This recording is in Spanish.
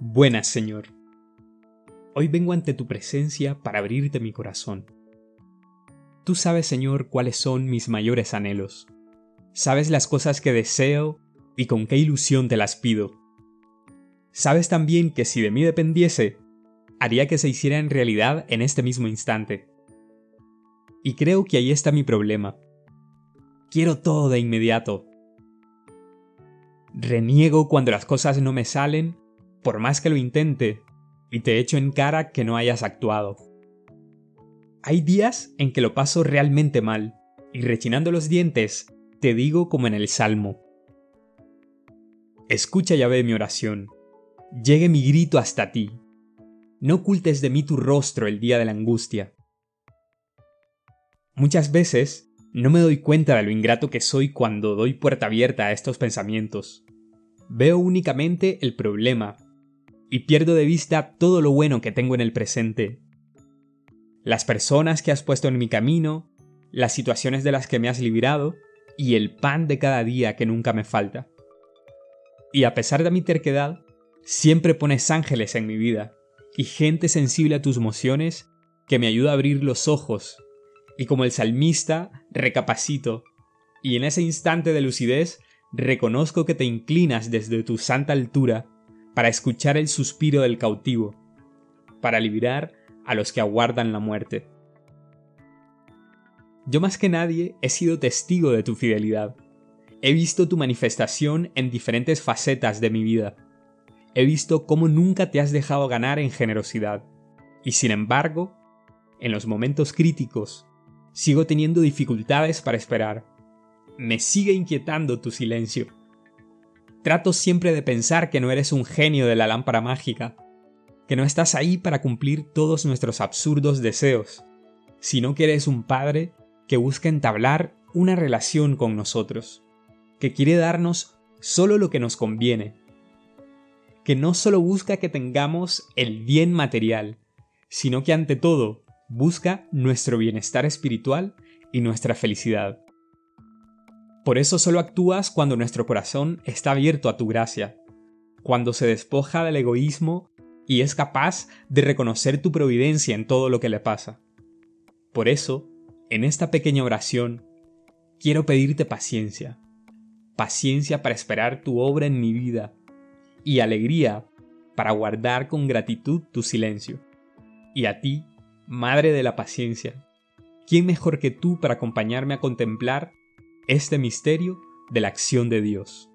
Buenas, Señor. Hoy vengo ante tu presencia para abrirte mi corazón. Tú sabes, Señor, cuáles son mis mayores anhelos. Sabes las cosas que deseo y con qué ilusión te las pido. Sabes también que si de mí dependiese, haría que se hiciera en realidad en este mismo instante. Y creo que ahí está mi problema. Quiero todo de inmediato. Reniego cuando las cosas no me salen por más que lo intente, y te echo en cara que no hayas actuado. Hay días en que lo paso realmente mal, y rechinando los dientes, te digo como en el Salmo. Escucha ya ve mi oración, llegue mi grito hasta ti. No ocultes de mí tu rostro el día de la angustia. Muchas veces no me doy cuenta de lo ingrato que soy cuando doy puerta abierta a estos pensamientos. Veo únicamente el problema y pierdo de vista todo lo bueno que tengo en el presente. Las personas que has puesto en mi camino, las situaciones de las que me has librado y el pan de cada día que nunca me falta. Y a pesar de mi terquedad, siempre pones ángeles en mi vida y gente sensible a tus mociones que me ayuda a abrir los ojos. Y como el salmista, recapacito, y en ese instante de lucidez reconozco que te inclinas desde tu santa altura para escuchar el suspiro del cautivo, para liberar a los que aguardan la muerte. Yo más que nadie he sido testigo de tu fidelidad. He visto tu manifestación en diferentes facetas de mi vida. He visto cómo nunca te has dejado ganar en generosidad. Y sin embargo, en los momentos críticos, sigo teniendo dificultades para esperar. Me sigue inquietando tu silencio. Trato siempre de pensar que no eres un genio de la lámpara mágica, que no estás ahí para cumplir todos nuestros absurdos deseos, sino que eres un padre que busca entablar una relación con nosotros, que quiere darnos solo lo que nos conviene, que no solo busca que tengamos el bien material, sino que ante todo busca nuestro bienestar espiritual y nuestra felicidad. Por eso solo actúas cuando nuestro corazón está abierto a tu gracia, cuando se despoja del egoísmo y es capaz de reconocer tu providencia en todo lo que le pasa. Por eso, en esta pequeña oración, quiero pedirte paciencia, paciencia para esperar tu obra en mi vida, y alegría para guardar con gratitud tu silencio. Y a ti, Madre de la Paciencia, ¿quién mejor que tú para acompañarme a contemplar este misterio de la acción de Dios.